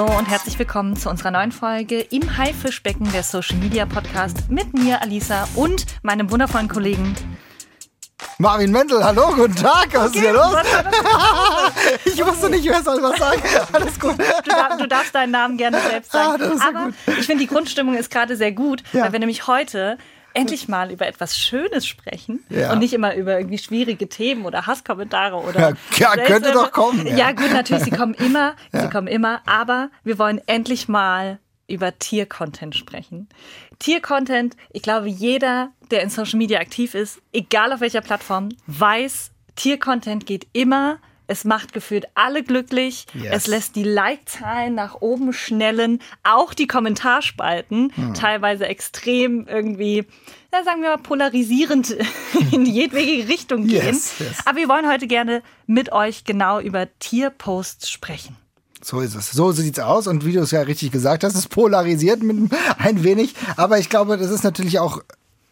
Hallo und herzlich willkommen zu unserer neuen Folge im Haifischbecken der Social Media Podcast mit mir, Alisa, und meinem wundervollen Kollegen Marvin Mendel, hallo, guten Tag, was okay, ist hier los? ich wusste nicht, wer soll was sagen. Alles gut. Du, darf, du darfst deinen Namen gerne selbst sagen. Ah, Aber gut. ich finde, die Grundstimmung ist gerade sehr gut, ja. weil wir nämlich heute endlich mal über etwas Schönes sprechen ja. und nicht immer über irgendwie schwierige Themen oder Hasskommentare oder. Ja, ja könnte doch kommen. Ja. ja. gut, natürlich, sie kommen immer, sie kommen immer, aber wir wollen endlich mal über Tiercontent sprechen. Tiercontent, ich glaube, jeder, der in Social Media aktiv ist, egal auf welcher Plattform, weiß, Tiercontent geht immer es macht gefühlt alle glücklich. Yes. Es lässt die Like-Zahlen nach oben schnellen. Auch die Kommentarspalten hm. teilweise extrem irgendwie, ja, sagen wir mal, polarisierend in jedwege Richtung gehen. Yes, yes. Aber wir wollen heute gerne mit euch genau über Tierposts sprechen. So ist es. So sieht's aus. Und wie du es ja richtig gesagt hast, es polarisiert mit ein wenig. Aber ich glaube, das ist natürlich auch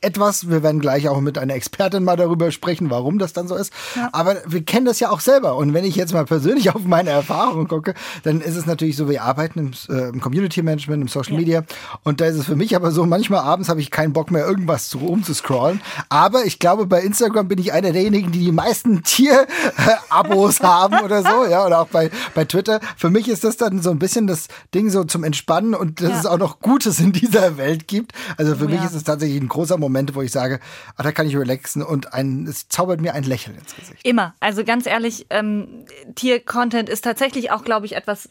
etwas. Wir werden gleich auch mit einer Expertin mal darüber sprechen, warum das dann so ist. Ja. Aber wir kennen das ja auch selber. Und wenn ich jetzt mal persönlich auf meine Erfahrungen gucke, dann ist es natürlich so, wir arbeiten im, äh, im Community Management, im Social ja. Media. Und da ist es für mich aber so, manchmal abends habe ich keinen Bock mehr, irgendwas zu umzuscrollen. Aber ich glaube, bei Instagram bin ich einer derjenigen, die die meisten Tier-Abos haben oder so. Ja, oder auch bei, bei Twitter. Für mich ist das dann so ein bisschen das Ding so zum Entspannen und dass ja. es auch noch Gutes in dieser Welt gibt. Also für oh, mich ist es tatsächlich ein großer Moment Momente, wo ich sage, ah, da kann ich relaxen und ein, es zaubert mir ein Lächeln ins Gesicht. Immer. Also ganz ehrlich, ähm, Tier-Content ist tatsächlich auch, glaube ich, etwas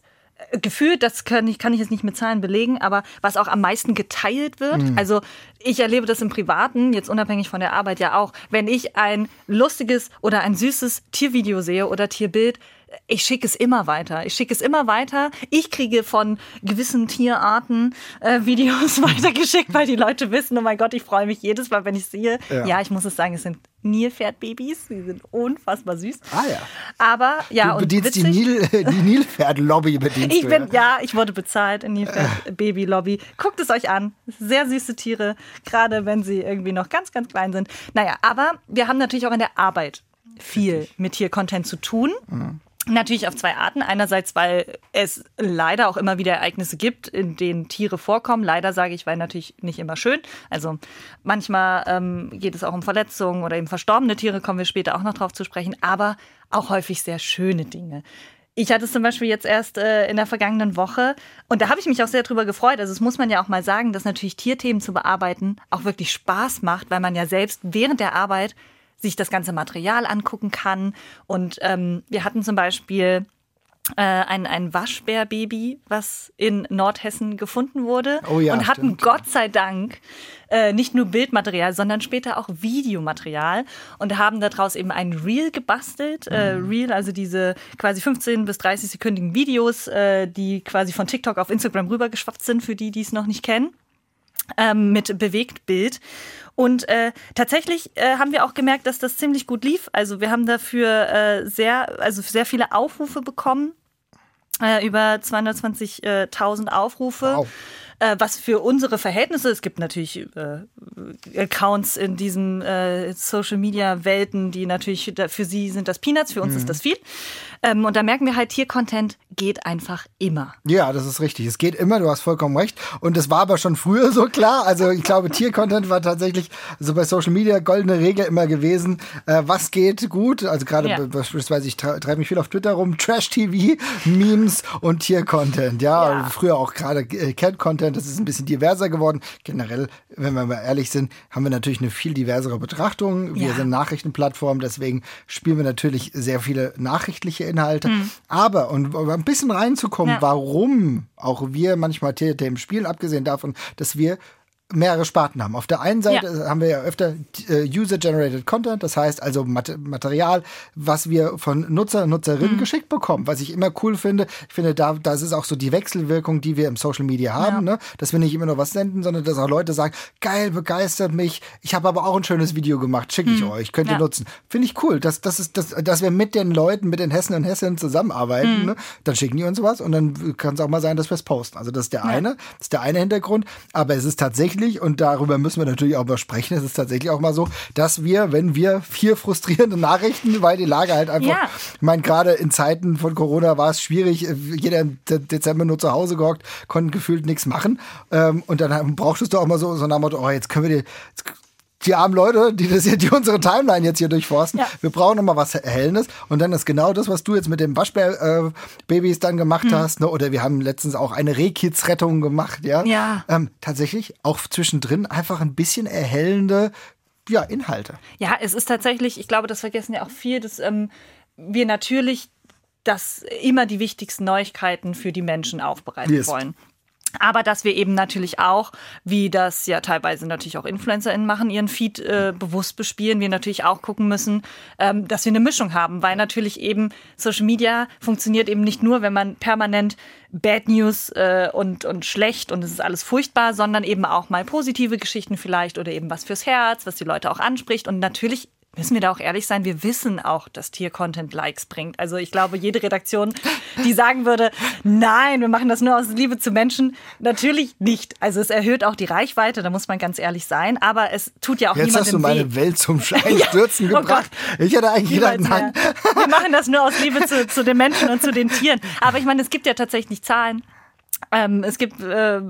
äh, gefühlt, das kann ich, kann ich jetzt nicht mit Zahlen belegen, aber was auch am meisten geteilt wird. Mhm. Also ich erlebe das im Privaten, jetzt unabhängig von der Arbeit ja auch. Wenn ich ein lustiges oder ein süßes Tiervideo sehe oder Tierbild, ich schicke es immer weiter. Ich schicke es immer weiter. Ich kriege von gewissen Tierarten äh, Videos weitergeschickt, weil die Leute wissen, oh mein Gott, ich freue mich jedes Mal, wenn ich sehe. Ja, ja ich muss es sagen, es sind Nilpferdbabys. Sie sind unfassbar süß. Ah ja. Aber ja, du bedienst die, Nil, die Nilpferd-Lobby bedienst ich bin, ja. ja, ich wurde bezahlt in Nilpferd-Baby-Lobby. Guckt es euch an. Sehr süße Tiere, gerade wenn sie irgendwie noch ganz, ganz klein sind. Naja, aber wir haben natürlich auch in der Arbeit viel mit Tier-Content zu tun. Mhm. Natürlich auf zwei Arten. Einerseits, weil es leider auch immer wieder Ereignisse gibt, in denen Tiere vorkommen. Leider sage ich, weil natürlich nicht immer schön. Also manchmal ähm, geht es auch um Verletzungen oder eben verstorbene Tiere, kommen wir später auch noch drauf zu sprechen, aber auch häufig sehr schöne Dinge. Ich hatte es zum Beispiel jetzt erst äh, in der vergangenen Woche und da habe ich mich auch sehr drüber gefreut. Also es muss man ja auch mal sagen, dass natürlich Tierthemen zu bearbeiten auch wirklich Spaß macht, weil man ja selbst während der Arbeit sich das ganze Material angucken kann. Und ähm, wir hatten zum Beispiel äh, ein, ein Waschbärbaby, was in Nordhessen gefunden wurde. Oh ja, und hatten stimmt. Gott sei Dank äh, nicht nur Bildmaterial, sondern später auch Videomaterial und haben daraus eben ein Reel gebastelt. Äh, mhm. Äh, Reel, also diese quasi 15 bis 30 sekündigen Videos, äh, die quasi von TikTok auf Instagram rübergeschwappt sind, für die, die es noch nicht kennen ähm, mit Bewegtbild. Und äh, tatsächlich äh, haben wir auch gemerkt, dass das ziemlich gut lief. Also wir haben dafür äh, sehr, also sehr viele Aufrufe bekommen. Äh, über 220.000 Aufrufe. Wow. Äh, was für unsere Verhältnisse, es gibt natürlich äh, Accounts in diesen äh, Social Media Welten, die natürlich für sie sind das Peanuts, für uns mhm. ist das viel. Ähm, und da merken wir halt, Tier-Content geht einfach immer. Ja, das ist richtig. Es geht immer, du hast vollkommen recht. Und das war aber schon früher so klar. Also ich glaube, Tier-Content war tatsächlich so bei Social Media goldene Regel immer gewesen. Äh, was geht gut? Also gerade ja. beispielsweise, ich treibe mich viel auf Twitter rum, Trash-TV, Memes und Tier-Content. Ja, ja. früher auch gerade äh, Cat-Content, das ist ein bisschen diverser geworden. Generell, wenn wir mal ehrlich sind, haben wir natürlich eine viel diversere Betrachtung. Wir ja. sind Nachrichtenplattform, deswegen spielen wir natürlich sehr viele nachrichtliche Inhalte. Mhm. Aber, und um ein bisschen reinzukommen, ja. warum auch wir manchmal Themen spielen, abgesehen davon, dass wir mehrere Sparten haben. Auf der einen Seite ja. haben wir ja öfter äh, User-Generated Content, das heißt also Material, was wir von Nutzer und Nutzerinnen mhm. geschickt bekommen, was ich immer cool finde. Ich finde, da das ist auch so die Wechselwirkung, die wir im Social Media haben, ja. ne? dass wir nicht immer nur was senden, sondern dass auch Leute sagen, geil, begeistert mich, ich habe aber auch ein schönes Video gemacht, schicke ich mhm. euch, könnt ihr ja. nutzen. Finde ich cool, dass, das ist, dass, dass wir mit den Leuten, mit den Hessen und Hessen zusammenarbeiten, mhm. ne? dann schicken die uns was und dann kann es auch mal sein, dass wir es posten. Also das ist der eine, das ist der eine Hintergrund, aber es ist tatsächlich tatsächlich, und darüber müssen wir natürlich auch mal sprechen, es ist tatsächlich auch mal so, dass wir, wenn wir vier frustrierende Nachrichten, weil die Lage halt einfach, ja. ich meine, gerade in Zeiten von Corona war es schwierig, jeder im Dezember nur zu Hause gehockt, konnten gefühlt nichts machen. Ähm, und dann brauchtest du auch mal so, so nach Motto, oh, jetzt können wir die, die armen Leute, die das hier, die unsere Timeline jetzt hier durchforsten. Ja. Wir brauchen nochmal was Erhellendes. Und dann ist genau das, was du jetzt mit den Waschbär-Babys dann gemacht mhm. hast. Ne? Oder wir haben letztens auch eine Rehkids-Rettung gemacht, ja. ja. Ähm, tatsächlich auch zwischendrin einfach ein bisschen erhellende ja, Inhalte. Ja, es ist tatsächlich, ich glaube, das vergessen ja auch viel, dass ähm, wir natürlich das immer die wichtigsten Neuigkeiten für die Menschen aufbereiten yes. wollen. Aber dass wir eben natürlich auch, wie das ja teilweise natürlich auch InfluencerInnen machen, ihren Feed äh, bewusst bespielen, wir natürlich auch gucken müssen, ähm, dass wir eine Mischung haben, weil natürlich eben Social Media funktioniert eben nicht nur, wenn man permanent Bad News äh, und, und schlecht und es ist alles furchtbar, sondern eben auch mal positive Geschichten vielleicht oder eben was fürs Herz, was die Leute auch anspricht. Und natürlich müssen wir da auch ehrlich sein, wir wissen auch, dass Tier-Content Likes bringt. Also ich glaube, jede Redaktion, die sagen würde, nein, wir machen das nur aus Liebe zu Menschen, natürlich nicht. Also es erhöht auch die Reichweite, da muss man ganz ehrlich sein, aber es tut ja auch Jetzt niemandem hast du meine weh. Welt zum Einstürzen ja. oh gebracht. Oh ich hätte eigentlich gedacht, nein. Wir machen das nur aus Liebe zu, zu den Menschen und zu den Tieren. Aber ich meine, es gibt ja tatsächlich Zahlen. Ähm, es gibt, äh,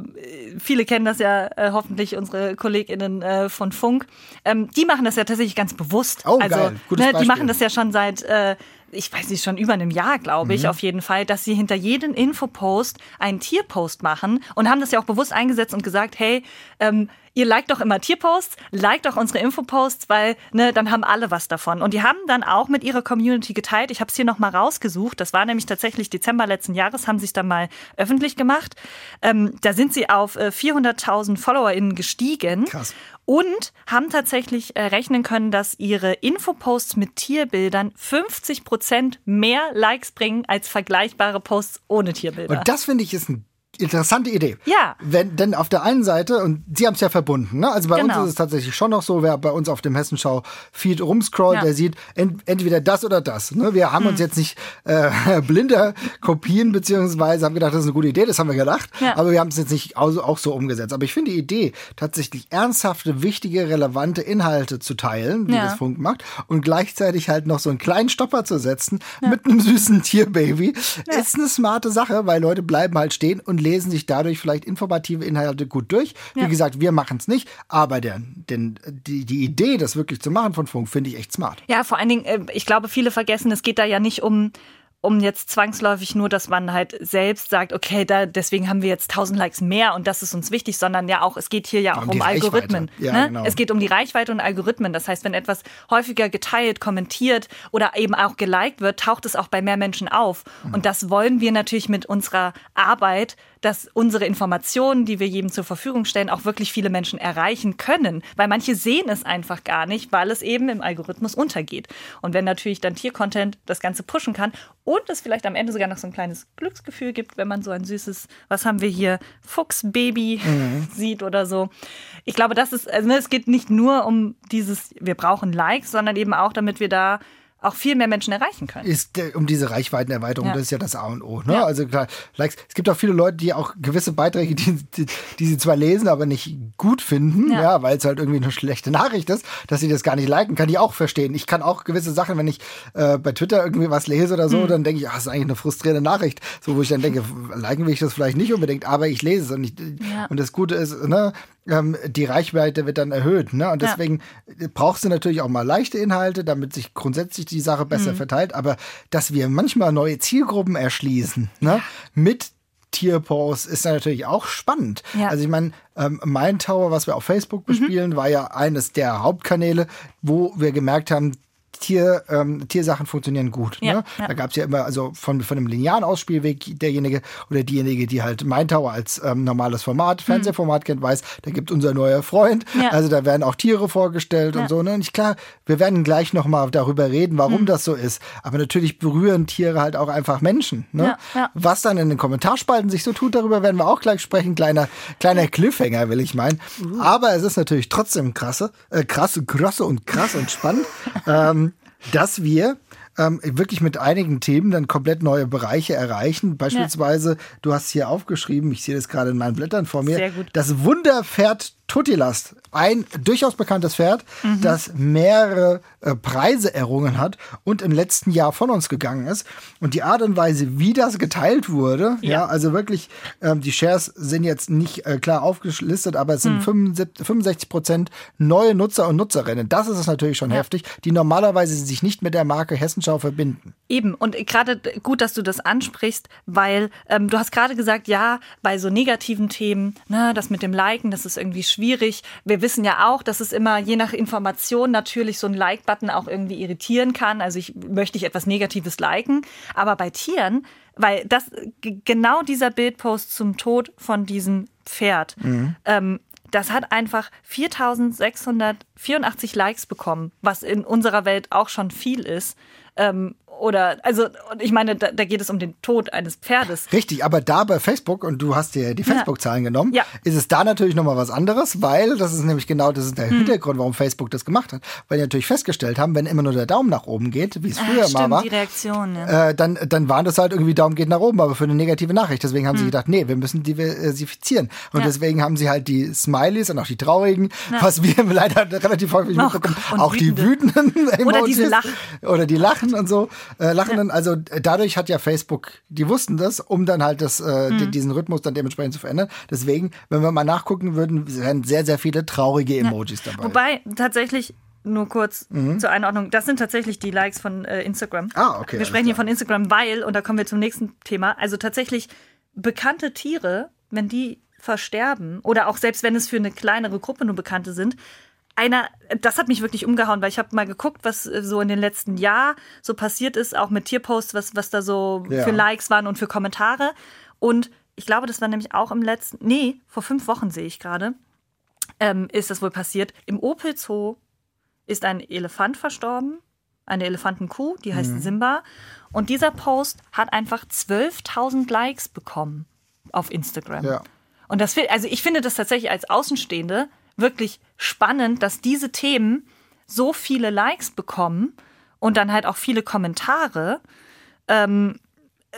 viele kennen das ja äh, hoffentlich, unsere KollegInnen äh, von Funk. Ähm, die machen das ja tatsächlich ganz bewusst. Oh, also, geil. Gutes ne, die machen das ja schon seit, äh, ich weiß nicht, schon über einem Jahr, glaube ich, mhm. auf jeden Fall, dass sie hinter jedem Infopost einen Tierpost machen und haben das ja auch bewusst eingesetzt und gesagt, hey, ähm, ihr liked doch immer Tierposts, liked doch unsere Infoposts, weil ne, dann haben alle was davon. Und die haben dann auch mit ihrer Community geteilt. Ich habe es hier nochmal rausgesucht. Das war nämlich tatsächlich Dezember letzten Jahres, haben es dann mal öffentlich gemacht. Ähm, da sind sie auf äh, 400.000 FollowerInnen gestiegen. Krass. Und haben tatsächlich äh, rechnen können, dass ihre Infoposts mit Tierbildern 50 Prozent mehr Likes bringen als vergleichbare Posts ohne Tierbilder. Und das finde ich ist ein interessante Idee. Ja. Wenn, denn auf der einen Seite, und Sie haben es ja verbunden, ne? also bei genau. uns ist es tatsächlich schon noch so, wer bei uns auf dem Hessenschau-Feed rumscrollt, ja. der sieht ent, entweder das oder das. Ne? Wir haben hm. uns jetzt nicht äh, blinde Kopien, beziehungsweise haben gedacht, das ist eine gute Idee, das haben wir gedacht, ja. aber wir haben es jetzt nicht auch, auch so umgesetzt. Aber ich finde die Idee, tatsächlich ernsthafte, wichtige, relevante Inhalte zu teilen, wie ja. das Funk macht, und gleichzeitig halt noch so einen kleinen Stopper zu setzen mit einem süßen Tierbaby, ist eine smarte Sache, weil Leute bleiben halt stehen und lesen sich dadurch vielleicht informative Inhalte gut durch. Ja. Wie gesagt, wir machen es nicht, aber der, den, die, die Idee, das wirklich zu machen von Funk, finde ich echt smart. Ja, vor allen Dingen, äh, ich glaube, viele vergessen, es geht da ja nicht um um jetzt zwangsläufig nur, dass man halt selbst sagt, okay, da, deswegen haben wir jetzt 1000 Likes mehr und das ist uns wichtig, sondern ja auch, es geht hier ja auch um, um Algorithmen. Ja, ne? genau. Es geht um die Reichweite und Algorithmen. Das heißt, wenn etwas häufiger geteilt, kommentiert oder eben auch geliked wird, taucht es auch bei mehr Menschen auf. Mhm. Und das wollen wir natürlich mit unserer Arbeit dass unsere Informationen, die wir jedem zur Verfügung stellen, auch wirklich viele Menschen erreichen können. Weil manche sehen es einfach gar nicht, weil es eben im Algorithmus untergeht. Und wenn natürlich dann Tiercontent das Ganze pushen kann und es vielleicht am Ende sogar noch so ein kleines Glücksgefühl gibt, wenn man so ein süßes, was haben wir hier, Fuchsbaby mhm. sieht oder so. Ich glaube, das ist, also ne, es geht nicht nur um dieses, wir brauchen Likes, sondern eben auch, damit wir da auch viel mehr Menschen erreichen können. Ist äh, um diese Reichweitenerweiterung, ja. das ist ja das A und O. Ne? Ja. Also klar, Likes, es gibt auch viele Leute, die auch gewisse Beiträge, die, die, die sie zwar lesen, aber nicht gut finden, ja, ja weil es halt irgendwie eine schlechte Nachricht ist, dass sie das gar nicht liken, kann ich auch verstehen. Ich kann auch gewisse Sachen, wenn ich äh, bei Twitter irgendwie was lese oder so, mhm. dann denke ich, ach, das ist eigentlich eine frustrierende Nachricht. So, wo ich dann denke, liken will ich das vielleicht nicht unbedingt, aber ich lese es und, ich, und das Gute ist, ne, ähm, die Reichweite wird dann erhöht. Ne? Und deswegen ja. brauchst du natürlich auch mal leichte Inhalte, damit sich grundsätzlich die Sache besser mhm. verteilt. Aber dass wir manchmal neue Zielgruppen erschließen ne? Mit Tierposts ist natürlich auch spannend. Ja. Also ich meine, ähm, mein Tower, was wir auf Facebook mhm. bespielen, mhm. war ja eines der Hauptkanäle, wo wir gemerkt haben, Tier, ähm, Tiersachen funktionieren gut. Ja, ne? ja. Da gab es ja immer, also von, von einem linearen Ausspielweg, derjenige oder diejenige, die halt Mindtower als ähm, normales Format, Fernsehformat kennt, weiß, da gibt unser neuer Freund. Ja. Also da werden auch Tiere vorgestellt und so. Ne? Und ich, klar, wir werden gleich nochmal darüber reden, warum mhm. das so ist. Aber natürlich berühren Tiere halt auch einfach Menschen. Ne? Was dann in den Kommentarspalten sich so tut, darüber werden wir auch gleich sprechen. Kleiner, kleiner Cliffhanger, will ich meinen. Uh. Aber es ist natürlich trotzdem krasse, äh, krasse, krasse und krass und spannend. ähm, dass wir ähm, wirklich mit einigen Themen dann komplett neue Bereiche erreichen. Beispielsweise, ja. du hast hier aufgeschrieben, ich sehe das gerade in meinen Blättern vor mir, das Wunderpferd Tutilast, ein durchaus bekanntes Pferd, mhm. das mehrere äh, Preise errungen hat und im letzten Jahr von uns gegangen ist. Und die Art und Weise, wie das geteilt wurde, ja, ja also wirklich, ähm, die Shares sind jetzt nicht äh, klar aufgelistet, aber es sind mhm. 65 Prozent neue Nutzer und Nutzerinnen. Das ist es natürlich schon ja. heftig, die normalerweise sich nicht mit der Marke Hessenschau verbinden. Eben, und gerade gut, dass du das ansprichst, weil ähm, du hast gerade gesagt, ja, bei so negativen Themen, ne, das mit dem Liken, das ist irgendwie schwierig. Wir wissen ja auch, dass es immer je nach Information natürlich so ein Like-Button auch irgendwie irritieren kann. Also ich möchte ich etwas Negatives liken, aber bei Tieren, weil das genau dieser Bildpost zum Tod von diesem Pferd, mhm. ähm, das hat einfach 4684 Likes bekommen, was in unserer Welt auch schon viel ist. Ähm, oder, also, ich meine, da, da, geht es um den Tod eines Pferdes. Richtig, aber da bei Facebook, und du hast dir die Facebook-Zahlen ja. genommen, ja. ist es da natürlich nochmal was anderes, weil das ist nämlich genau, das ist der hm. Hintergrund, warum Facebook das gemacht hat. Weil die natürlich festgestellt haben, wenn immer nur der Daumen nach oben geht, wie es früher Ach, stimmt, mal war, die Reaktion, ja. äh, dann, dann waren das halt irgendwie Daumen geht nach oben, aber für eine negative Nachricht. Deswegen haben hm. sie gedacht, nee, wir müssen diversifizieren. Und ja. deswegen haben sie halt die Smileys und auch die traurigen, was wir leider relativ häufig mitbekommen, auch wütende. die wütenden Emojis. Oder diese Lachen. Oder die Lachen und so äh, lachenden. Ja. Also äh, dadurch hat ja Facebook, die wussten das, um dann halt das, äh, mhm. diesen Rhythmus dann dementsprechend zu verändern. Deswegen, wenn wir mal nachgucken würden, wären sehr, sehr viele traurige Emojis ja. dabei. Wobei tatsächlich nur kurz mhm. zur Einordnung. Das sind tatsächlich die Likes von äh, Instagram. Ah, okay. Wir sprechen hier von Instagram, weil, und da kommen wir zum nächsten Thema, also tatsächlich bekannte Tiere, wenn die versterben oder auch selbst wenn es für eine kleinere Gruppe nur Bekannte sind, einer, das hat mich wirklich umgehauen, weil ich habe mal geguckt, was äh, so in den letzten Jahren so passiert ist, auch mit Tierposts, was, was da so ja. für Likes waren und für Kommentare. Und ich glaube, das war nämlich auch im letzten, nee, vor fünf Wochen sehe ich gerade, ähm, ist das wohl passiert. Im Opel Zoo ist ein Elefant verstorben, eine Elefantenkuh, die heißt mhm. Simba. Und dieser Post hat einfach 12.000 Likes bekommen auf Instagram. Ja. Und das, also ich finde das tatsächlich als Außenstehende wirklich spannend, dass diese Themen so viele Likes bekommen und dann halt auch viele Kommentare. Ähm,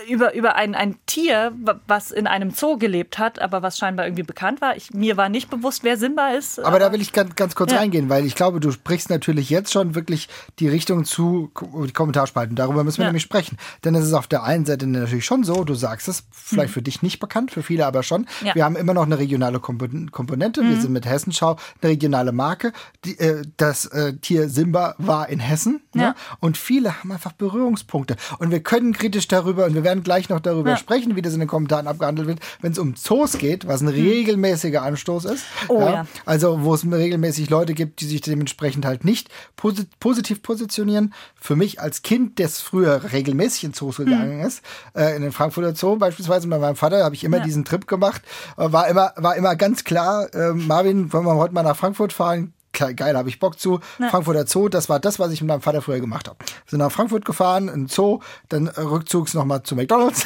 über, über ein, ein Tier, was in einem Zoo gelebt hat, aber was scheinbar irgendwie bekannt war. Ich, mir war nicht bewusst, wer Simba ist. Aber, aber da will ich ganz, ganz kurz ja. reingehen, weil ich glaube, du sprichst natürlich jetzt schon wirklich die Richtung zu die Kommentarspalten. Darüber müssen wir ja. nämlich sprechen. Denn es ist auf der einen Seite natürlich schon so, du sagst es, vielleicht mhm. für dich nicht bekannt, für viele aber schon. Ja. Wir haben immer noch eine regionale Komponente. Mhm. Wir sind mit Hessenschau eine regionale Marke. Die, äh, das äh, Tier Simba war in Hessen. Ne? Und viele haben einfach Berührungspunkte. Und wir können kritisch darüber und wir werden gleich noch darüber ja. sprechen, wie das in den Kommentaren abgehandelt wird, wenn es um Zoos geht, was ein hm. regelmäßiger Anstoß ist. Oh, ja. Also wo es regelmäßig Leute gibt, die sich dementsprechend halt nicht posit positiv positionieren. Für mich als Kind, das früher regelmäßig in Zoos gegangen hm. ist, äh, in den Frankfurter Zoo beispielsweise mit meinem Vater, habe ich immer diesen Trip gemacht. Äh, war immer, war immer ganz klar, äh, Marvin, wollen wir heute mal nach Frankfurt fahren? Geil, habe ich Bock zu. Ja. Frankfurter Zoo, das war das, was ich mit meinem Vater früher gemacht habe. Wir sind nach Frankfurt gefahren, in Zoo, dann rückzugs nochmal zu McDonalds.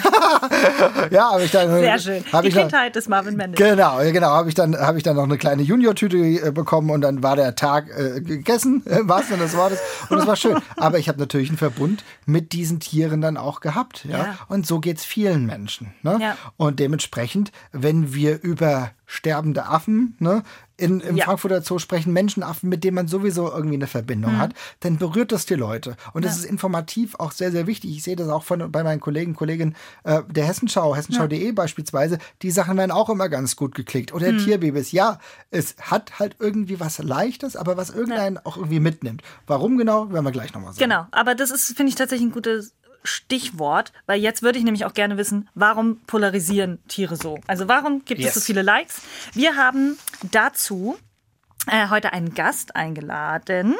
ja, habe ich dann. Sehr schön. Die ich Kindheit dann, des Marvin Mendes. Genau, genau, habe ich dann habe ich dann noch eine kleine Junior-Tüte äh, bekommen und dann war der Tag äh, gegessen, im wahrsten Sinne des Wortes. Und es war schön. Aber ich habe natürlich einen Verbund mit diesen Tieren dann auch gehabt. Ja? ja. Und so geht es vielen Menschen. Ne? Ja. Und dementsprechend, wenn wir über sterbende Affen, ne, in, im ja. Frankfurter Zoo sprechen Menschenaffen, mit denen man sowieso irgendwie eine Verbindung mhm. hat, dann berührt das die Leute. Und das ja. ist informativ auch sehr, sehr wichtig. Ich sehe das auch von, bei meinen Kollegen, Kolleginnen äh, der Hessenschau, hessenschau.de ja. beispielsweise. Die Sachen werden auch immer ganz gut geklickt. Oder mhm. Tierbabys. Ja, es hat halt irgendwie was Leichtes, aber was irgendeinen auch irgendwie mitnimmt. Warum genau, werden wir gleich nochmal sagen. Genau, aber das ist, finde ich, tatsächlich ein gutes Stichwort, weil jetzt würde ich nämlich auch gerne wissen, warum polarisieren Tiere so? Also warum gibt yes. es so viele Likes? Wir haben dazu äh, heute einen Gast eingeladen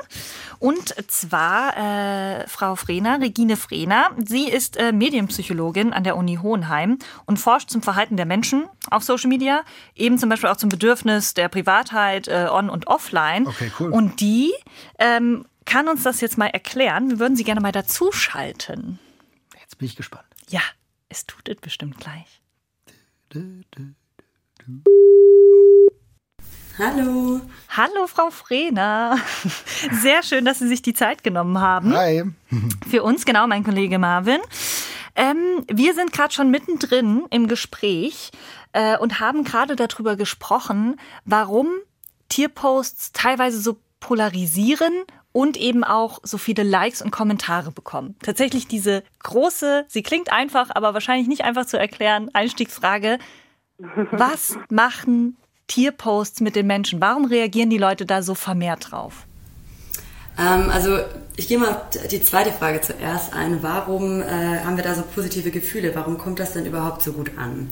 und zwar äh, Frau Frehner, Regine Frehner. Sie ist äh, Medienpsychologin an der Uni Hohenheim und forscht zum Verhalten der Menschen auf Social Media, eben zum Beispiel auch zum Bedürfnis der Privatheit äh, on und offline. Okay, cool. Und die ähm, kann uns das jetzt mal erklären. Wir würden sie gerne mal dazuschalten. Bin ich gespannt. Ja, es tut es bestimmt gleich. Hallo. Hallo, Frau Frehner. Sehr schön, dass Sie sich die Zeit genommen haben. Hi. Für uns, genau, mein Kollege Marvin. Ähm, wir sind gerade schon mittendrin im Gespräch äh, und haben gerade darüber gesprochen, warum Tierposts teilweise so polarisieren und eben auch so viele Likes und Kommentare bekommen. Tatsächlich diese große, sie klingt einfach, aber wahrscheinlich nicht einfach zu erklären, Einstiegsfrage. Was machen Tierposts mit den Menschen? Warum reagieren die Leute da so vermehrt drauf? Ähm, also ich gehe mal die zweite Frage zuerst ein. Warum äh, haben wir da so positive Gefühle? Warum kommt das denn überhaupt so gut an?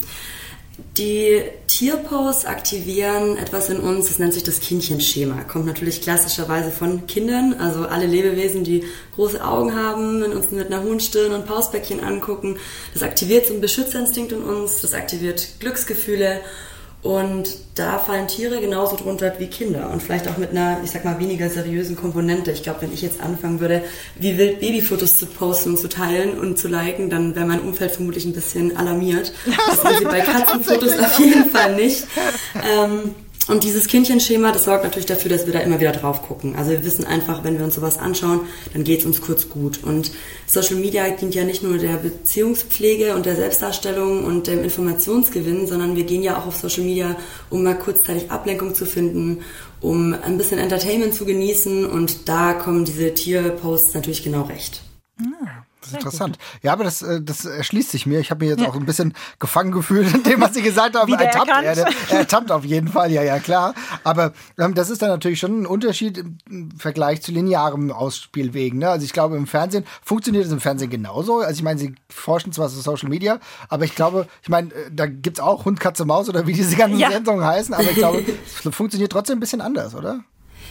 Die Tierposts aktivieren etwas in uns, das nennt sich das Kindchenschema. Kommt natürlich klassischerweise von Kindern, also alle Lebewesen, die große Augen haben, und uns mit einer hohen Stirn und Pausbäckchen angucken. Das aktiviert so einen Beschützerinstinkt in uns, das aktiviert Glücksgefühle und da fallen Tiere genauso drunter wie Kinder und vielleicht auch mit einer, ich sag mal, weniger seriösen Komponente. Ich glaube, wenn ich jetzt anfangen würde, wie wild Babyfotos zu posten und zu teilen und zu liken, dann wäre mein Umfeld vermutlich ein bisschen alarmiert. Das sind sie bei Katzenfotos auf jeden Fall nicht. Ähm, und dieses Kindchenschema, das sorgt natürlich dafür, dass wir da immer wieder drauf gucken. Also wir wissen einfach, wenn wir uns sowas anschauen, dann geht es uns kurz gut. Und Social Media dient ja nicht nur der Beziehungspflege und der Selbstdarstellung und dem Informationsgewinn, sondern wir gehen ja auch auf Social Media, um mal kurzzeitig Ablenkung zu finden, um ein bisschen Entertainment zu genießen. Und da kommen diese Tierposts natürlich genau recht. Das ist interessant. Ja, aber das, äh, das erschließt sich mir. Ich habe mich jetzt ja. auch ein bisschen gefangen gefühlt in dem, was Sie gesagt haben. ertappt, er, er ertappt auf jeden Fall, ja, ja, klar. Aber ähm, das ist dann natürlich schon ein Unterschied im Vergleich zu linearem Ausspielwegen. Ne? Also ich glaube, im Fernsehen funktioniert es im Fernsehen genauso. Also ich meine, Sie forschen zwar zu Social Media, aber ich glaube, ich meine, äh, da gibt es auch Hund, Katze, Maus oder wie diese ganzen ja. Sendungen heißen, aber ich glaube, es funktioniert trotzdem ein bisschen anders, oder?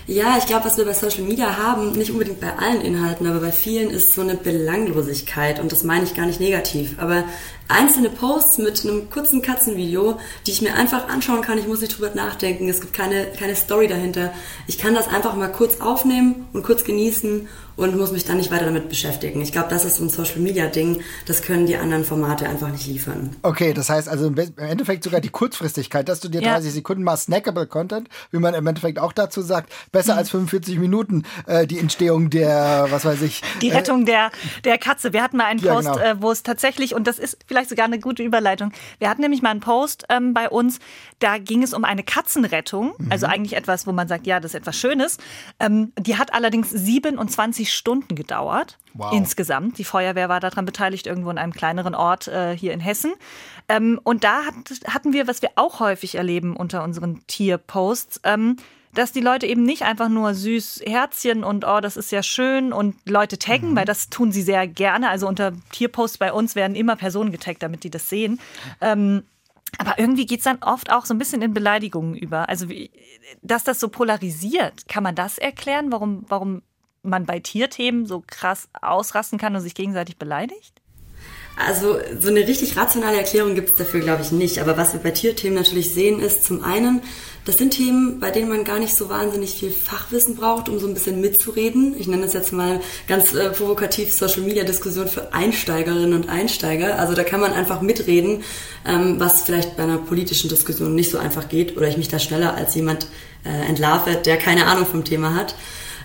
Ja, ich glaube, was wir bei Social Media haben, nicht unbedingt bei allen Inhalten, aber bei vielen ist so eine Belanglosigkeit und das meine ich gar nicht negativ. Aber einzelne Posts mit einem kurzen Katzenvideo, die ich mir einfach anschauen kann. Ich muss nicht drüber nachdenken. Es gibt keine, keine Story dahinter. Ich kann das einfach mal kurz aufnehmen und kurz genießen und muss mich dann nicht weiter damit beschäftigen. Ich glaube, das ist so ein Social Media Ding. Das können die anderen Formate einfach nicht liefern. Okay, das heißt also im Endeffekt sogar die Kurzfristigkeit, dass du dir ja. 30 Sekunden mal snackable Content, wie man im Endeffekt auch dazu sagt, besser mhm. als 45 Minuten äh, die Entstehung der, was weiß ich. Die Rettung äh, der, der Katze. Wir hatten mal einen Post, ja, genau. äh, wo es tatsächlich, und das ist vielleicht sogar eine gute Überleitung. Wir hatten nämlich mal einen Post ähm, bei uns, da ging es um eine Katzenrettung, mhm. also eigentlich etwas, wo man sagt, ja, das ist etwas Schönes. Ähm, die hat allerdings 27 Stunden gedauert. Wow. Insgesamt. Die Feuerwehr war daran beteiligt, irgendwo in einem kleineren Ort äh, hier in Hessen. Ähm, und da hat, hatten wir, was wir auch häufig erleben unter unseren Tierposts, ähm, dass die Leute eben nicht einfach nur süß Herzchen und oh, das ist ja schön und Leute taggen, mhm. weil das tun sie sehr gerne. Also unter Tierposts bei uns werden immer Personen getaggt, damit die das sehen. Ähm, aber irgendwie geht es dann oft auch so ein bisschen in Beleidigungen über. Also, wie, dass das so polarisiert, kann man das erklären, warum, warum man bei Tierthemen so krass ausrasten kann und sich gegenseitig beleidigt? Also so eine richtig rationale Erklärung gibt es dafür, glaube ich, nicht. Aber was wir bei Tierthemen natürlich sehen, ist zum einen, das sind Themen, bei denen man gar nicht so wahnsinnig viel Fachwissen braucht, um so ein bisschen mitzureden. Ich nenne das jetzt mal ganz äh, provokativ Social Media Diskussion für Einsteigerinnen und Einsteiger. Also da kann man einfach mitreden, ähm, was vielleicht bei einer politischen Diskussion nicht so einfach geht oder ich mich da schneller als jemand äh, entlarve, der keine Ahnung vom Thema hat.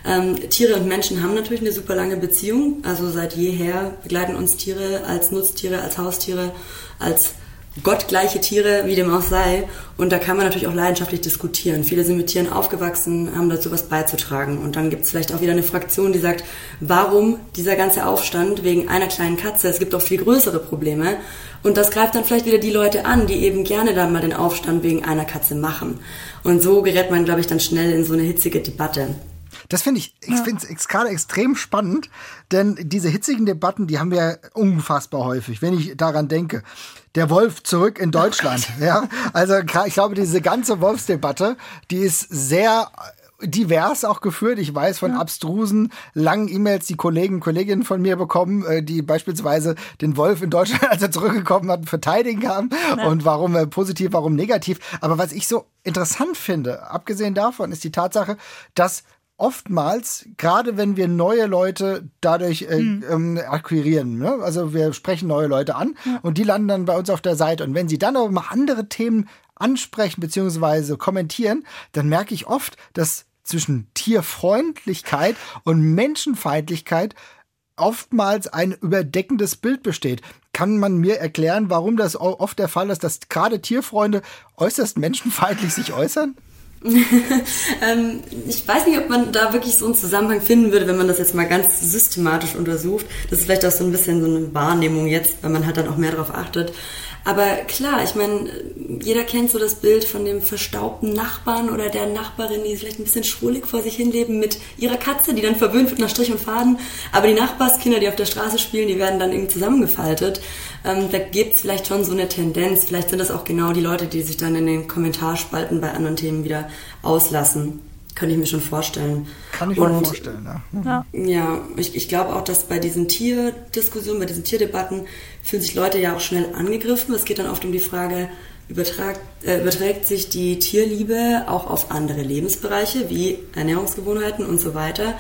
Ähm, Tiere und Menschen haben natürlich eine super lange Beziehung. Also seit jeher begleiten uns Tiere als Nutztiere, als Haustiere, als gottgleiche Tiere, wie dem auch sei. Und da kann man natürlich auch leidenschaftlich diskutieren. Viele sind mit Tieren aufgewachsen, haben dazu was beizutragen. Und dann gibt es vielleicht auch wieder eine Fraktion, die sagt, warum dieser ganze Aufstand wegen einer kleinen Katze? Es gibt auch viel größere Probleme. Und das greift dann vielleicht wieder die Leute an, die eben gerne dann mal den Aufstand wegen einer Katze machen. Und so gerät man, glaube ich, dann schnell in so eine hitzige Debatte. Das finde ich, ich finde es gerade extrem spannend, denn diese hitzigen Debatten, die haben wir unfassbar häufig, wenn ich daran denke. Der Wolf zurück in Deutschland, oh ja. Also ich glaube, diese ganze Wolfsdebatte, die ist sehr divers auch geführt. Ich weiß von ja. abstrusen, langen E-Mails, die Kollegen und Kolleginnen von mir bekommen, äh, die beispielsweise den Wolf in Deutschland, als er zurückgekommen hat, verteidigen haben ja. und warum äh, positiv, warum negativ. Aber was ich so interessant finde, abgesehen davon, ist die Tatsache, dass oftmals, gerade wenn wir neue Leute dadurch äh, mhm. ähm, akquirieren, ne? also wir sprechen neue Leute an ja. und die landen dann bei uns auf der Seite. Und wenn sie dann aber mal andere Themen ansprechen bzw. kommentieren, dann merke ich oft, dass zwischen Tierfreundlichkeit und Menschenfeindlichkeit oftmals ein überdeckendes Bild besteht. Kann man mir erklären, warum das oft der Fall ist, dass gerade Tierfreunde äußerst menschenfeindlich sich äußern? ähm, ich weiß nicht, ob man da wirklich so einen Zusammenhang finden würde, wenn man das jetzt mal ganz systematisch untersucht. Das ist vielleicht auch so ein bisschen so eine Wahrnehmung jetzt, weil man halt dann auch mehr darauf achtet. Aber klar, ich meine, jeder kennt so das Bild von dem verstaubten Nachbarn oder der Nachbarin, die vielleicht ein bisschen schrulig vor sich hinleben mit ihrer Katze, die dann verwöhnt wird nach Strich und Faden. Aber die Nachbarskinder, die auf der Straße spielen, die werden dann irgendwie zusammengefaltet. Ähm, da gibt es vielleicht schon so eine Tendenz. Vielleicht sind das auch genau die Leute, die sich dann in den Kommentarspalten bei anderen Themen wieder auslassen. Könnte ich mir schon vorstellen. Kann ich mir vorstellen, ja. Ja, ja ich, ich glaube auch, dass bei diesen Tierdiskussionen, bei diesen Tierdebatten fühlen sich Leute ja auch schnell angegriffen. Es geht dann oft um die Frage, übertragt, äh, überträgt sich die Tierliebe auch auf andere Lebensbereiche wie Ernährungsgewohnheiten und so weiter.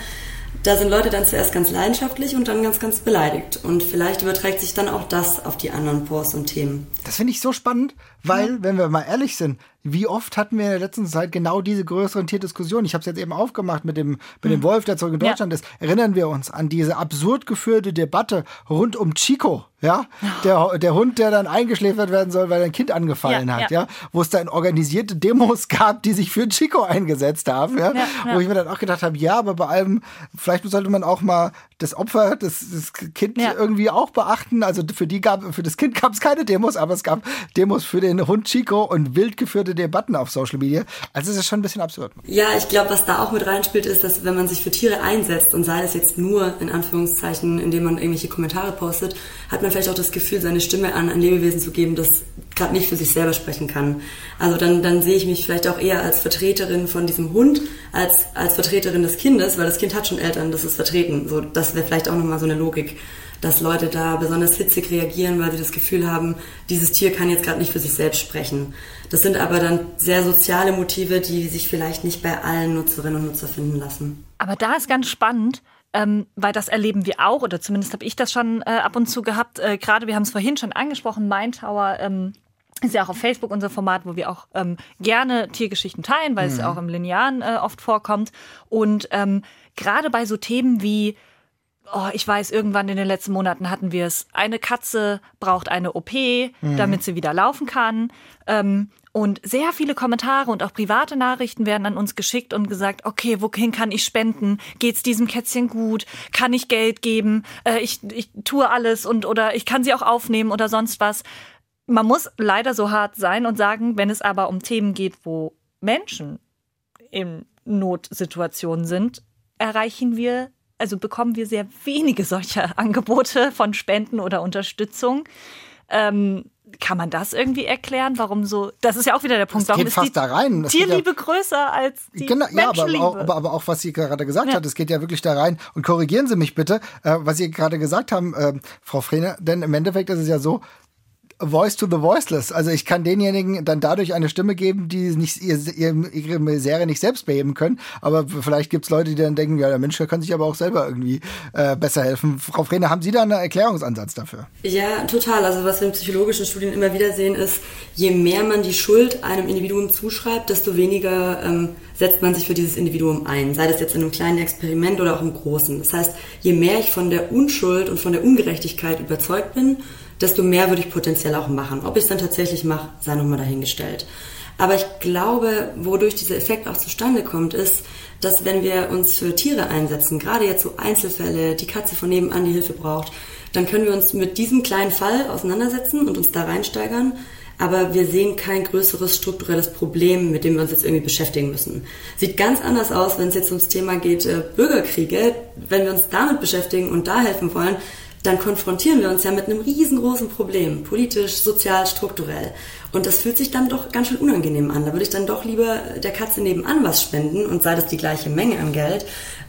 Da sind Leute dann zuerst ganz leidenschaftlich und dann ganz, ganz beleidigt. Und vielleicht überträgt sich dann auch das auf die anderen Posts und Themen. Das finde ich so spannend, weil, ja. wenn wir mal ehrlich sind, wie oft hatten wir in der letzten Zeit genau diese größeren Tierdiskussionen? Ich habe es jetzt eben aufgemacht mit dem, mit dem hm. Wolf, der zurück in Deutschland ja. ist. Erinnern wir uns an diese absurd geführte Debatte rund um Chico, ja? Der, der Hund, der dann eingeschläfert werden soll, weil ein Kind angefallen ja, hat, ja? Wo es dann organisierte Demos gab, die sich für Chico eingesetzt haben, ja? Wo ich mir dann auch gedacht habe, ja, aber bei allem, vielleicht sollte man auch mal das Opfer, das, das Kind irgendwie auch beachten. Also für die gab, für das Kind gab es keine Demos, aber es gab Demos für den Hund Chico und wild geführte Debatten auf Social Media. Also es ist schon ein bisschen absurd. Ja, ich glaube, was da auch mit reinspielt, ist, dass wenn man sich für Tiere einsetzt und sei es jetzt nur in Anführungszeichen, indem man irgendwelche Kommentare postet, hat man vielleicht auch das Gefühl, seine Stimme an ein Lebewesen zu geben, das gerade nicht für sich selber sprechen kann. Also dann, dann sehe ich mich vielleicht auch eher als Vertreterin von diesem Hund, als als Vertreterin des Kindes, weil das Kind hat schon Eltern, das ist vertreten. So, das wäre vielleicht auch nochmal so eine Logik dass Leute da besonders hitzig reagieren, weil sie das Gefühl haben, dieses Tier kann jetzt gerade nicht für sich selbst sprechen. Das sind aber dann sehr soziale Motive, die sich vielleicht nicht bei allen Nutzerinnen und Nutzern finden lassen. Aber da ist ganz spannend, ähm, weil das erleben wir auch, oder zumindest habe ich das schon äh, ab und zu gehabt. Äh, Gerade, wir haben es vorhin schon angesprochen, Mindtower ähm, ist ja auch auf Facebook unser Format, wo wir auch ähm, gerne Tiergeschichten teilen, weil mhm. es auch im Linearen äh, oft vorkommt. Und ähm, gerade bei so Themen wie oh, ich weiß, irgendwann in den letzten Monaten hatten wir es. Eine Katze braucht eine OP, mhm. damit sie wieder laufen kann. Ähm, und sehr viele Kommentare und auch private Nachrichten werden an uns geschickt und gesagt, okay, wohin kann ich spenden? Geht's diesem Kätzchen gut? Kann ich Geld geben? Äh, ich, ich tue alles und oder ich kann sie auch aufnehmen oder sonst was. Man muss leider so hart sein und sagen, wenn es aber um Themen geht, wo Menschen in Notsituationen sind, erreichen wir also bekommen wir sehr wenige solcher Angebote von Spenden oder Unterstützung. Ähm, kann man das irgendwie erklären? Warum so? Das ist ja auch wieder der Punkt. Das warum geht fast da rein. Das Tierliebe ja, größer als die genau, Ja, aber, auch, aber, aber, auch was sie gerade gesagt ja. hat, es geht ja wirklich da rein. Und korrigieren Sie mich bitte, äh, was Sie gerade gesagt haben, äh, Frau Frehne, denn im Endeffekt ist es ja so, Voice to the Voiceless. Also ich kann denjenigen dann dadurch eine Stimme geben, die nicht ihr, ihre Misere nicht selbst beheben können. Aber vielleicht gibt es Leute, die dann denken, ja, der Mensch kann sich aber auch selber irgendwie äh, besser helfen. Frau Frehne, haben Sie da einen Erklärungsansatz dafür? Ja, total. Also was wir in psychologischen Studien immer wieder sehen, ist, je mehr man die Schuld einem Individuum zuschreibt, desto weniger ähm, setzt man sich für dieses Individuum ein. Sei das jetzt in einem kleinen Experiment oder auch im großen. Das heißt, je mehr ich von der Unschuld und von der Ungerechtigkeit überzeugt bin, desto mehr würde ich potenziell auch machen. Ob ich es dann tatsächlich mache, sei nochmal dahingestellt. Aber ich glaube, wodurch dieser Effekt auch zustande kommt, ist, dass wenn wir uns für Tiere einsetzen, gerade jetzt so Einzelfälle, die Katze von nebenan die Hilfe braucht, dann können wir uns mit diesem kleinen Fall auseinandersetzen und uns da reinsteigern. Aber wir sehen kein größeres strukturelles Problem, mit dem wir uns jetzt irgendwie beschäftigen müssen. Sieht ganz anders aus, wenn es jetzt ums Thema geht, äh, Bürgerkriege. Wenn wir uns damit beschäftigen und da helfen wollen, dann konfrontieren wir uns ja mit einem riesengroßen Problem, politisch, sozial, strukturell. Und das fühlt sich dann doch ganz schön unangenehm an. Da würde ich dann doch lieber der Katze nebenan was spenden und sei das die gleiche Menge an Geld,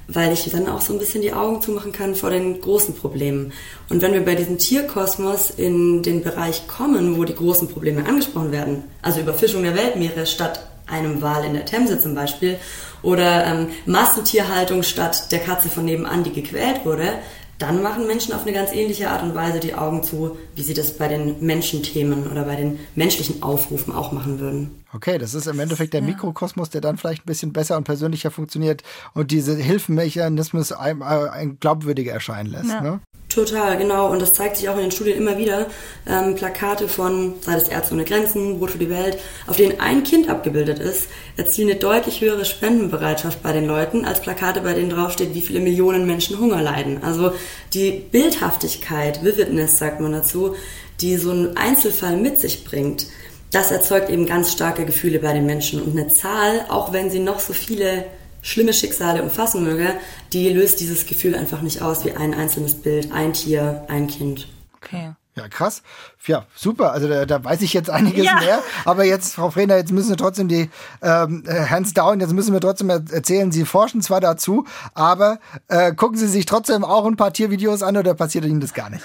weil ich dann auch so ein bisschen die Augen zumachen kann vor den großen Problemen. Und wenn wir bei diesem Tierkosmos in den Bereich kommen, wo die großen Probleme angesprochen werden, also Überfischung der Weltmeere statt einem Wal in der Themse zum Beispiel, oder ähm, Massentierhaltung statt der Katze von nebenan, die gequält wurde, dann machen Menschen auf eine ganz ähnliche Art und Weise die Augen zu, wie sie das bei den Menschenthemen oder bei den menschlichen Aufrufen auch machen würden. Okay, das ist im Endeffekt der ja. Mikrokosmos, der dann vielleicht ein bisschen besser und persönlicher funktioniert und diese Hilfenmechanismus ein, ein glaubwürdiger erscheinen lässt. Ja. Ne? Total, genau. Und das zeigt sich auch in den Studien immer wieder. Ähm, Plakate von, sei das Ärzte ohne Grenzen, Brot für die Welt, auf denen ein Kind abgebildet ist, erzielen eine deutlich höhere Spendenbereitschaft bei den Leuten, als Plakate, bei denen draufsteht, wie viele Millionen Menschen Hunger leiden. Also die Bildhaftigkeit, Vividness sagt man dazu, die so ein Einzelfall mit sich bringt, das erzeugt eben ganz starke Gefühle bei den Menschen. Und eine Zahl, auch wenn sie noch so viele schlimme Schicksale umfassen möge, die löst dieses Gefühl einfach nicht aus wie ein einzelnes Bild, ein Tier, ein Kind. Okay. Ja, krass. Ja, super. Also da, da weiß ich jetzt einiges ja. mehr. Aber jetzt, Frau Frehner, jetzt müssen wir trotzdem die ähm, hands down, jetzt müssen wir trotzdem erzählen, Sie forschen zwar dazu, aber äh, gucken Sie sich trotzdem auch ein paar Tiervideos an oder passiert Ihnen das gar nicht?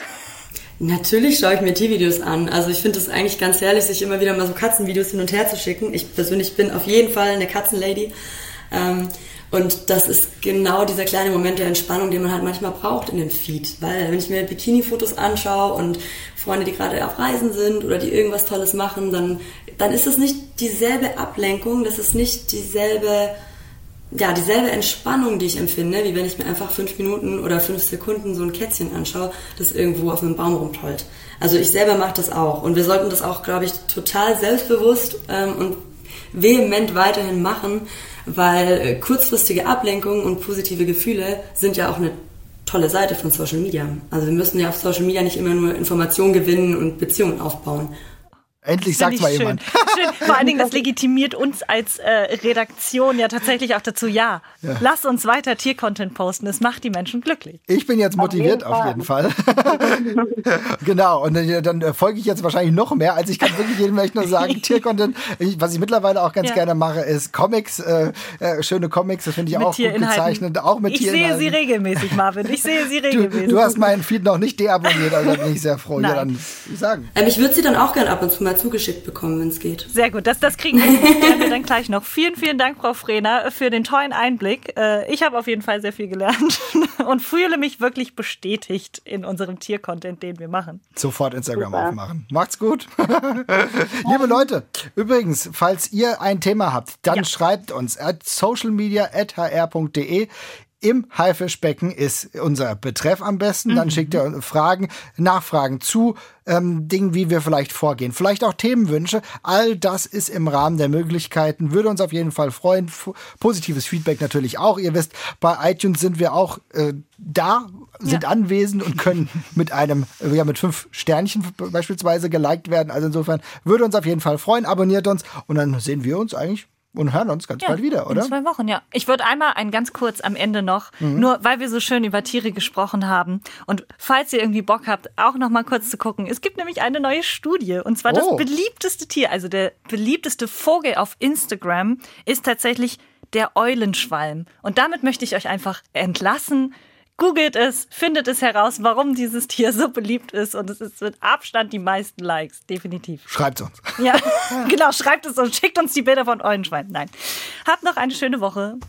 Natürlich schaue ich mir Tiervideos an. Also ich finde es eigentlich ganz herrlich, sich immer wieder mal so Katzenvideos hin und her zu schicken. Ich persönlich bin auf jeden Fall eine Katzenlady. Ähm, und das ist genau dieser kleine Moment der Entspannung, den man halt manchmal braucht in dem Feed. Weil wenn ich mir Bikini-Fotos anschaue und Freunde, die gerade auf Reisen sind oder die irgendwas Tolles machen, dann, dann ist es nicht dieselbe Ablenkung, das ist nicht dieselbe, ja, dieselbe Entspannung, die ich empfinde, wie wenn ich mir einfach fünf Minuten oder fünf Sekunden so ein Kätzchen anschaue, das irgendwo auf einem Baum rumtollt. Also ich selber mache das auch. Und wir sollten das auch, glaube ich, total selbstbewusst ähm, und vehement weiterhin machen, weil äh, kurzfristige Ablenkung und positive Gefühle sind ja auch eine tolle Seite von Social Media. Also wir müssen ja auf Social Media nicht immer nur Informationen gewinnen und Beziehungen aufbauen. Endlich sagt mal schön. jemand. Schön. Vor allen Dingen, das legitimiert uns als äh, Redaktion ja tatsächlich auch dazu, ja, ja, lass uns weiter Tiercontent posten. Es macht die Menschen glücklich. Ich bin jetzt motiviert auf jeden Fall. Auf jeden Fall. genau, und dann, dann äh, folge ich jetzt wahrscheinlich noch mehr. Also ich kann wirklich jedem echt nur sagen, Tiercontent, was ich mittlerweile auch ganz ja. gerne mache, ist Comics, äh, äh, schöne Comics, das finde ich mit auch gut gezeichnet. Auch mit ich sehe sie regelmäßig, Marvin. Ich sehe sie regelmäßig. Du, du hast meinen Feed noch nicht deabonniert, also da bin ich sehr froh. Nein. Ja, dann sagen. Ähm, ich würde sie dann auch gerne ab und zu mal mal zugeschickt bekommen, wenn es geht. Sehr gut, das, das kriegen wir dann gleich noch. Vielen, vielen Dank, Frau Frehner, für den tollen Einblick. Äh, ich habe auf jeden Fall sehr viel gelernt und fühle mich wirklich bestätigt in unserem Tiercontent, den wir machen. Sofort Instagram Super. aufmachen. Macht's gut. Liebe Leute, übrigens, falls ihr ein Thema habt, dann ja. schreibt uns at socialmedia.hr.de. Im Haifischbecken ist unser Betreff am besten. Dann mhm. schickt ihr Fragen, Nachfragen zu ähm, Dingen, wie wir vielleicht vorgehen. Vielleicht auch Themenwünsche. All das ist im Rahmen der Möglichkeiten. Würde uns auf jeden Fall freuen. F positives Feedback natürlich auch. Ihr wisst, bei iTunes sind wir auch äh, da, sind ja. anwesend und können mit einem, ja, mit fünf Sternchen beispielsweise geliked werden. Also insofern würde uns auf jeden Fall freuen. Abonniert uns und dann sehen wir uns eigentlich und hören uns ganz ja, bald wieder, oder? In zwei Wochen, ja. Ich würde einmal ein ganz kurz am Ende noch, mhm. nur weil wir so schön über Tiere gesprochen haben und falls ihr irgendwie Bock habt, auch noch mal kurz zu gucken. Es gibt nämlich eine neue Studie und zwar oh. das beliebteste Tier, also der beliebteste Vogel auf Instagram ist tatsächlich der Eulenschwalm. Und damit möchte ich euch einfach entlassen Googelt es, findet es heraus, warum dieses Tier so beliebt ist. Und es ist mit Abstand die meisten Likes, definitiv. Schreibt uns. Ja, genau, schreibt es und schickt uns die Bilder von Eulenschwein. Nein. Habt noch eine schöne Woche.